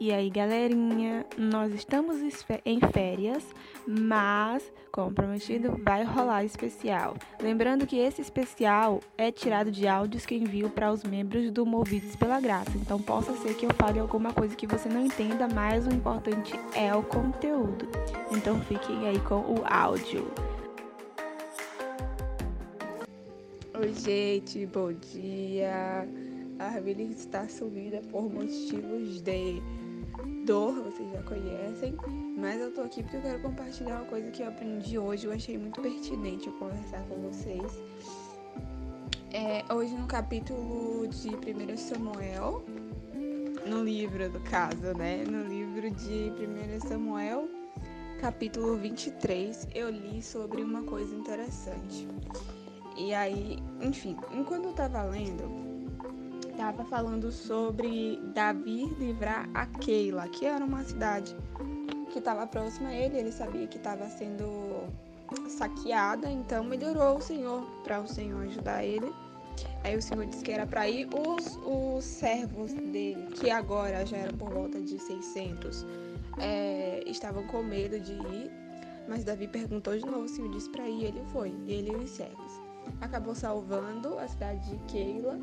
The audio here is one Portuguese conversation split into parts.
E aí, galerinha, nós estamos em férias, mas, como prometido, vai rolar especial. Lembrando que esse especial é tirado de áudios que envio para os membros do Movidos pela Graça. Então, possa ser que eu fale alguma coisa que você não entenda, mas o importante é o conteúdo. Então, fiquem aí com o áudio. Oi, gente, bom dia. A Armini está sumida por motivos de dor, vocês já conhecem, mas eu tô aqui porque eu quero compartilhar uma coisa que eu aprendi hoje, eu achei muito pertinente eu conversar com vocês. É, hoje no capítulo de 1 Samuel, no livro do caso, né? No livro de 1 Samuel, capítulo 23, eu li sobre uma coisa interessante. E aí, enfim, enquanto eu tava lendo, estava falando sobre Davi livrar a Keila, que era uma cidade que estava próxima a ele, ele sabia que estava sendo saqueada, então melhorou o Senhor para o Senhor ajudar ele. Aí o Senhor disse que era para ir os, os servos dele, que agora já eram por volta de 600, é, estavam com medo de ir, mas Davi perguntou de novo, o Senhor disse para ir, ele foi, ele e os servos. Acabou salvando a cidade de Keila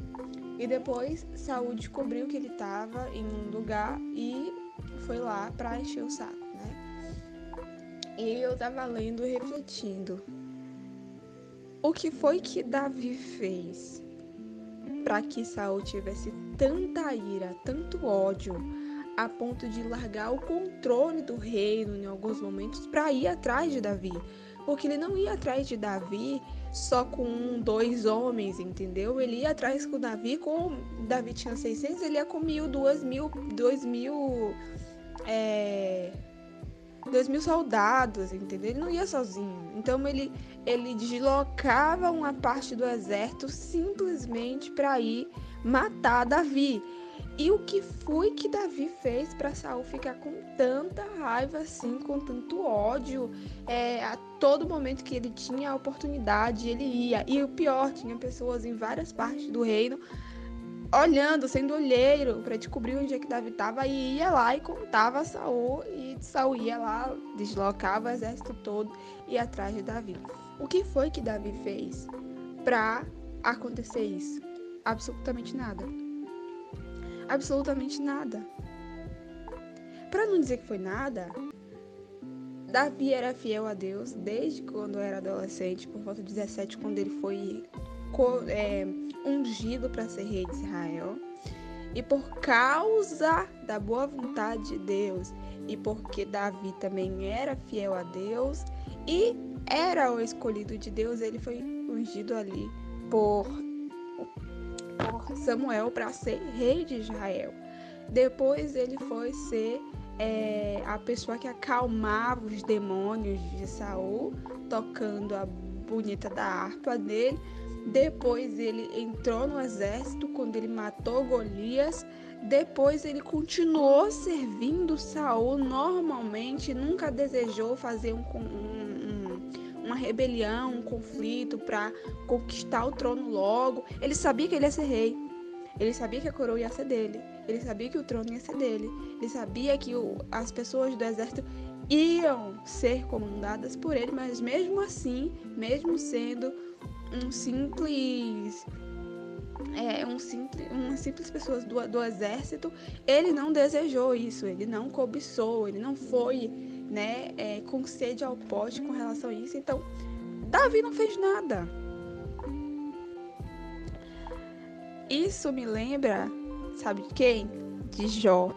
e depois Saúl descobriu que ele estava em um lugar e foi lá para encher o saco, né? E eu estava lendo e refletindo. O que foi que Davi fez para que Saul tivesse tanta ira, tanto ódio, a ponto de largar o controle do reino em alguns momentos para ir atrás de Davi? Porque ele não ia atrás de Davi só com um, dois homens, entendeu? Ele ia atrás com o Davi, com Davi tinha 600, ele ia com mil, duas mil, dois mil, é, dois mil soldados, entendeu? Ele não ia sozinho. Então ele, ele deslocava uma parte do exército simplesmente para ir matar Davi. E o que foi que Davi fez para Saul ficar com tanta raiva assim, com tanto ódio? É, a todo momento que ele tinha a oportunidade, ele ia. E o pior, tinha pessoas em várias partes do reino olhando, sendo olheiro para descobrir onde é que Davi estava e ia lá e contava a Saul e Saul ia lá, deslocava o exército todo e atrás de Davi. O que foi que Davi fez para acontecer isso? Absolutamente nada absolutamente nada. Para não dizer que foi nada, Davi era fiel a Deus desde quando era adolescente, por volta de 17, quando ele foi é, ungido para ser rei de Israel. E por causa da boa vontade de Deus, e porque Davi também era fiel a Deus e era o escolhido de Deus, ele foi ungido ali por Samuel para ser rei de Israel. Depois ele foi ser é, a pessoa que acalmava os demônios de Saul, tocando a bonita da harpa dele. Depois ele entrou no exército quando ele matou Golias. Depois ele continuou servindo Saul normalmente, nunca desejou fazer um, um uma rebelião, um conflito para conquistar o trono logo. Ele sabia que ele ia ser rei. Ele sabia que a coroa ia ser dele. Ele sabia que o trono ia ser dele. Ele sabia que o, as pessoas do exército iam ser comandadas por ele, mas mesmo assim, mesmo sendo um simples é, um simples, uma simples pessoa do, do exército, ele não desejou isso, ele não cobiçou, ele não foi né, é, com sede ao pote com relação a isso. Então, Davi não fez nada. Isso me lembra, sabe de quem? De Jó.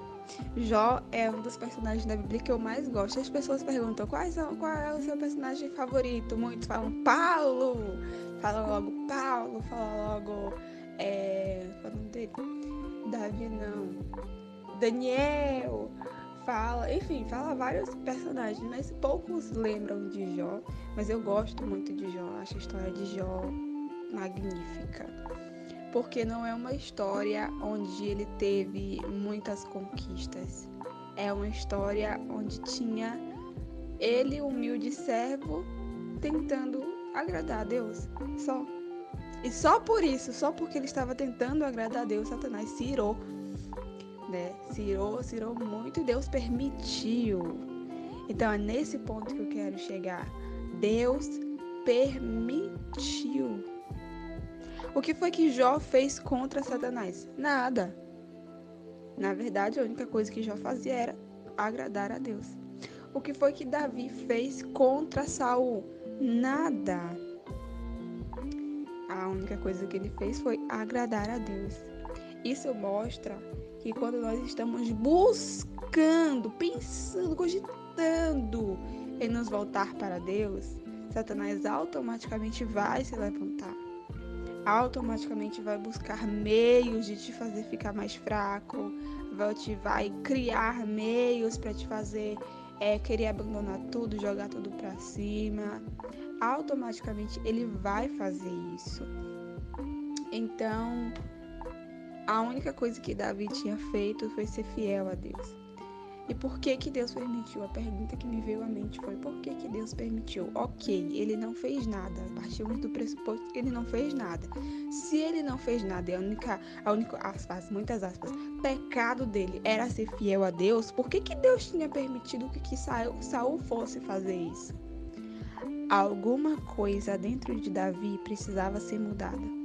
Jó é um dos personagens da Bíblia que eu mais gosto. As pessoas perguntam quais são, qual é o seu personagem favorito. Muitos falam Paulo, falam logo Paulo, falam logo. É, qual é o nome dele? Davi, não. Daniel fala, enfim, fala vários personagens, mas poucos lembram de Jó. Mas eu gosto muito de Jó, acho a história de Jó magnífica. Porque não é uma história onde ele teve muitas conquistas. É uma história onde tinha ele, humilde servo, tentando agradar a Deus. Só. E só por isso, só porque ele estava tentando agradar a Deus, Satanás se irou né? Cirou, cirou muito e Deus permitiu. Então é nesse ponto que eu quero chegar. Deus permitiu. O que foi que Jó fez contra Satanás? Nada. Na verdade, a única coisa que Jó fazia era agradar a Deus. O que foi que Davi fez contra Saul? Nada. A única coisa que ele fez foi agradar a Deus. Isso mostra que quando nós estamos buscando, pensando, cogitando em nos voltar para Deus, Satanás automaticamente vai se levantar. Automaticamente vai buscar meios de te fazer ficar mais fraco, vai, te, vai criar meios para te fazer é, querer abandonar tudo, jogar tudo para cima. Automaticamente ele vai fazer isso. Então, a única coisa que Davi tinha feito foi ser fiel a Deus. E por que que Deus permitiu? A pergunta que me veio à mente foi: por que que Deus permitiu? Ok, ele não fez nada. Partimos do pressuposto que ele não fez nada. Se ele não fez nada, e a única, a única aspas, muitas aspas, pecado dele era ser fiel a Deus, por que que Deus tinha permitido que, que Saul, Saul fosse fazer isso? Alguma coisa dentro de Davi precisava ser mudada.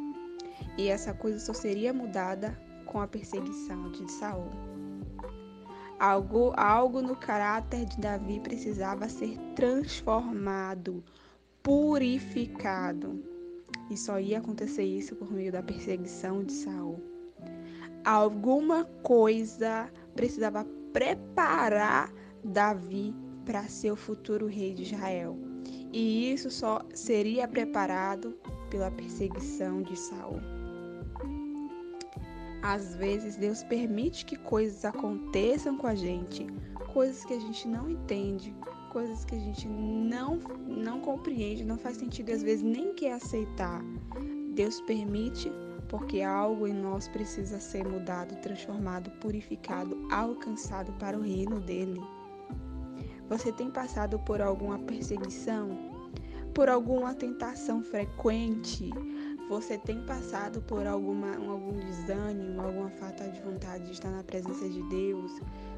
E essa coisa só seria mudada com a perseguição de Saul. Algo, algo no caráter de Davi precisava ser transformado, purificado. E só ia acontecer isso por meio da perseguição de Saul. Alguma coisa precisava preparar Davi para ser o futuro rei de Israel. E isso só seria preparado pela perseguição de Saul. Às vezes Deus permite que coisas aconteçam com a gente, coisas que a gente não entende, coisas que a gente não não compreende, não faz sentido às vezes nem quer aceitar. Deus permite porque algo em nós precisa ser mudado, transformado, purificado, alcançado para o reino dele. Você tem passado por alguma perseguição? Por alguma tentação frequente? você tem passado por alguma, algum desânimo, alguma falta de vontade de estar na presença de Deus,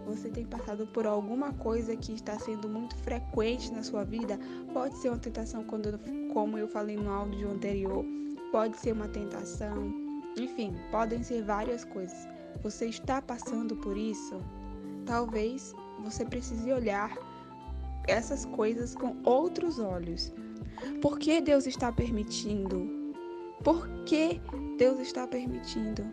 você tem passado por alguma coisa que está sendo muito frequente na sua vida, pode ser uma tentação, quando, como eu falei no áudio anterior, pode ser uma tentação, enfim, podem ser várias coisas. Você está passando por isso? Talvez você precise olhar essas coisas com outros olhos. Por que Deus está permitindo por que Deus está permitindo?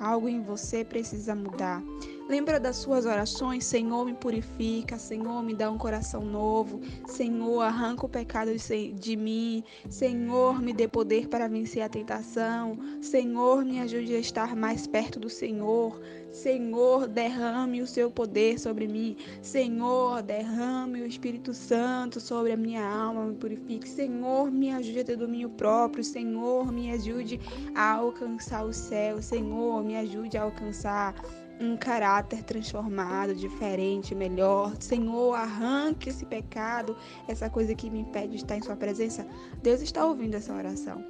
Algo em você precisa mudar. Lembra das suas orações? Senhor, me purifica. Senhor, me dá um coração novo. Senhor, arranca o pecado de mim. Senhor, me dê poder para vencer a tentação. Senhor, me ajude a estar mais perto do Senhor. Senhor, derrame o seu poder sobre mim. Senhor, derrame o Espírito Santo sobre a minha alma, me purifique. Senhor, me ajude a ter domínio próprio. Senhor, me ajude a alcançar o céu. Senhor, me ajude a alcançar um caráter transformado, diferente, melhor. Senhor, arranque esse pecado, essa coisa que me impede de estar em Sua presença. Deus está ouvindo essa oração.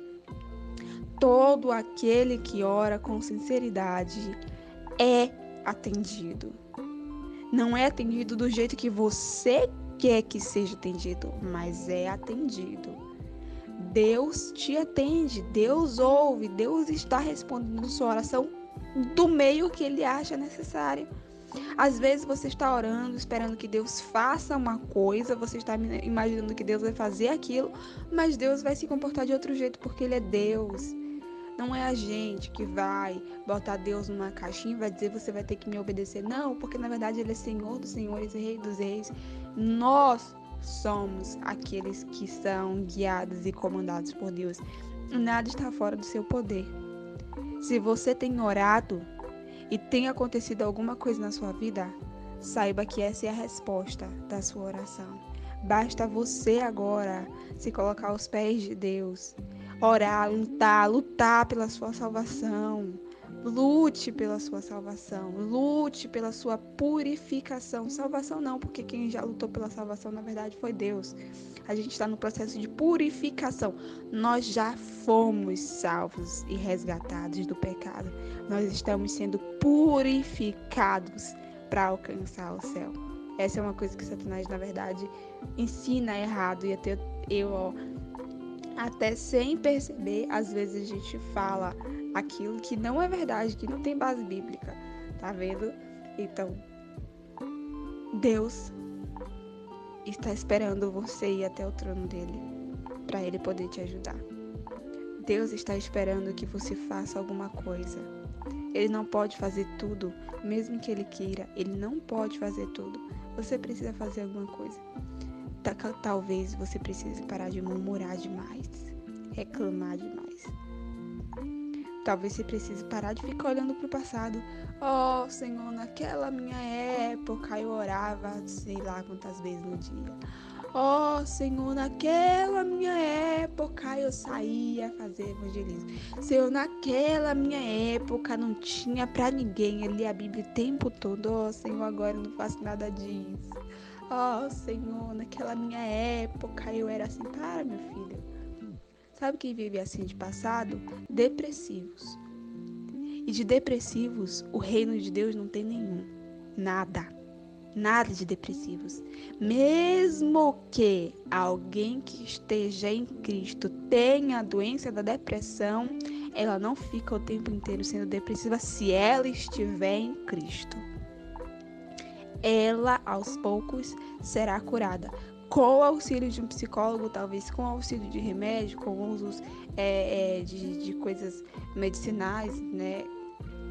Todo aquele que ora com sinceridade é atendido. Não é atendido do jeito que você quer que seja atendido, mas é atendido. Deus te atende, Deus ouve, Deus está respondendo sua oração do meio que ele acha necessário. Às vezes você está orando, esperando que Deus faça uma coisa, você está imaginando que Deus vai fazer aquilo, mas Deus vai se comportar de outro jeito porque Ele é Deus. Não é a gente que vai botar Deus numa caixinha e vai dizer você vai ter que me obedecer. Não, porque na verdade Ele é Senhor dos Senhores Rei dos Reis. Nós somos aqueles que são guiados e comandados por Deus. Nada está fora do seu poder. Se você tem orado e tem acontecido alguma coisa na sua vida, saiba que essa é a resposta da sua oração. Basta você agora se colocar aos pés de Deus, orar, lutar, lutar pela sua salvação. Lute pela sua salvação, lute pela sua purificação. Salvação não, porque quem já lutou pela salvação na verdade foi Deus. A gente está no processo de purificação. Nós já fomos salvos e resgatados do pecado. Nós estamos sendo purificados para alcançar o céu. Essa é uma coisa que Satanás, na verdade, ensina errado. E até eu, ó, até sem perceber, às vezes a gente fala aquilo que não é verdade, que não tem base bíblica. Tá vendo? Então, Deus está esperando você ir até o trono dele para ele poder te ajudar. Deus está esperando que você faça alguma coisa. Ele não pode fazer tudo, mesmo que ele queira, ele não pode fazer tudo. Você precisa fazer alguma coisa. Talvez você precise parar de murmurar demais, reclamar demais. Talvez você precise parar de ficar olhando para o passado. Oh, Senhor, naquela minha época eu orava sei lá quantas vezes no dia. Oh, Senhor, naquela minha época eu saía fazer evangelismo. Senhor, naquela minha época não tinha para ninguém. Eu a Bíblia o tempo todo. Oh, Senhor, agora eu não faço nada disso. Oh, Senhor, naquela minha época eu era assim. Para, meu filho. Sabe quem vive assim de passado? Depressivos. E de depressivos, o reino de Deus não tem nenhum. Nada. Nada de depressivos. Mesmo que alguém que esteja em Cristo tenha a doença da depressão, ela não fica o tempo inteiro sendo depressiva se ela estiver em Cristo. Ela, aos poucos, será curada com o auxílio de um psicólogo, talvez com o auxílio de remédio, com usos é, é, de, de coisas medicinais, né?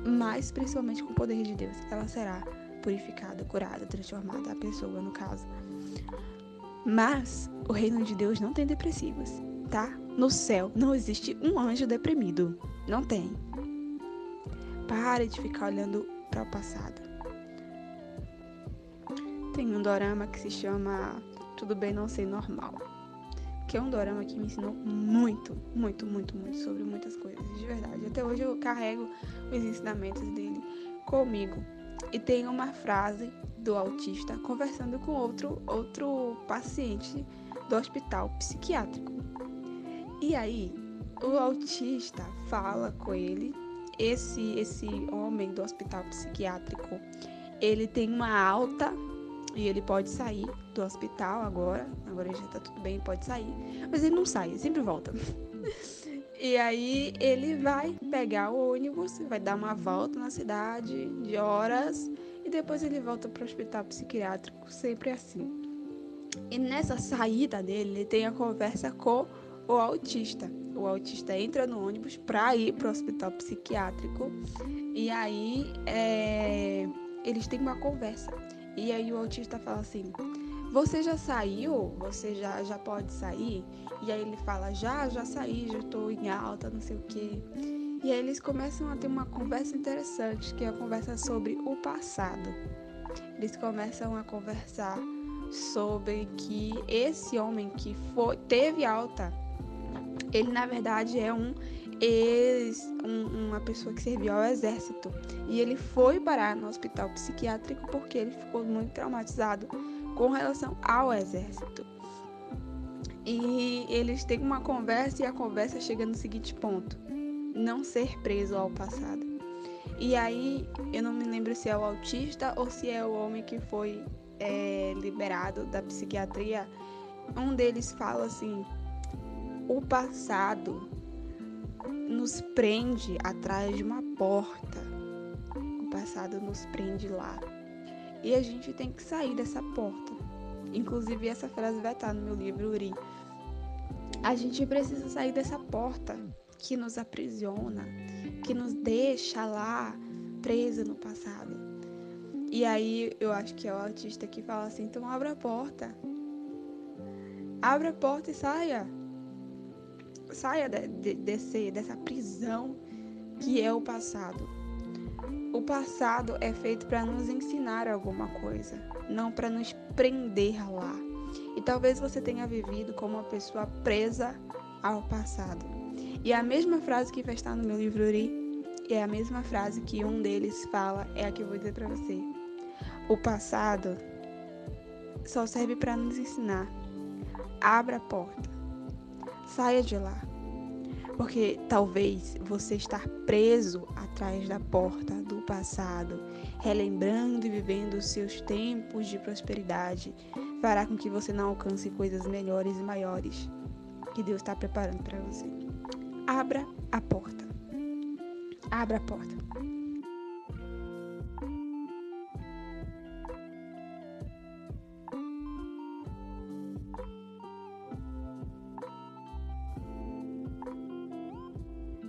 Mas principalmente com o poder de Deus, ela será purificada, curada, transformada, a pessoa, no caso. Mas o reino de Deus não tem depressivos, tá? No céu não existe um anjo deprimido. Não tem. Pare de ficar olhando para o passado. Tem um dorama que se chama tudo Bem Não Ser Normal. Que é um dorama que me ensinou muito, muito, muito, muito sobre muitas coisas, de verdade. Até hoje eu carrego os ensinamentos dele comigo. E tem uma frase do autista conversando com outro, outro paciente do hospital psiquiátrico. E aí, o autista fala com ele, esse esse homem do hospital psiquiátrico, ele tem uma alta e ele pode sair do hospital agora. Agora já tá tudo bem, pode sair. Mas ele não sai, ele sempre volta. e aí ele vai pegar o ônibus, vai dar uma volta na cidade de horas e depois ele volta para o hospital psiquiátrico, sempre assim. E nessa saída dele, ele tem a conversa com o autista. O autista entra no ônibus para ir para o hospital psiquiátrico e aí é, eles têm uma conversa. E aí o autista fala assim: Você já saiu? Você já, já pode sair? E aí ele fala: Já, já saí, já estou em alta, não sei o quê. E aí eles começam a ter uma conversa interessante, que é a conversa sobre o passado. Eles começam a conversar sobre que esse homem que foi, teve alta, ele na verdade é um ex, um, uma pessoa que serviu ao exército. E ele foi parar no hospital psiquiátrico porque ele ficou muito traumatizado com relação ao exército. E eles têm uma conversa e a conversa chega no seguinte ponto: não ser preso ao passado. E aí, eu não me lembro se é o autista ou se é o homem que foi é, liberado da psiquiatria. Um deles fala assim: o passado nos prende atrás de uma porta. O passado nos prende lá. E a gente tem que sair dessa porta. Inclusive, essa frase vai estar no meu livro Uri. A gente precisa sair dessa porta que nos aprisiona, que nos deixa lá presa no passado. E aí eu acho que é o artista que fala assim: então abra a porta. Abra a porta e saia saia de, de, desse, dessa prisão que é o passado. O passado é feito para nos ensinar alguma coisa, não para nos prender lá. E talvez você tenha vivido como uma pessoa presa ao passado. E a mesma frase que vai estar no meu livro Uri é a mesma frase que um deles fala, é a que eu vou dizer para você. O passado só serve para nos ensinar. Abra a porta. Saia de lá. Porque talvez você estar preso atrás da porta do passado, relembrando e vivendo os seus tempos de prosperidade, fará com que você não alcance coisas melhores e maiores que Deus está preparando para você. Abra a porta. Abra a porta.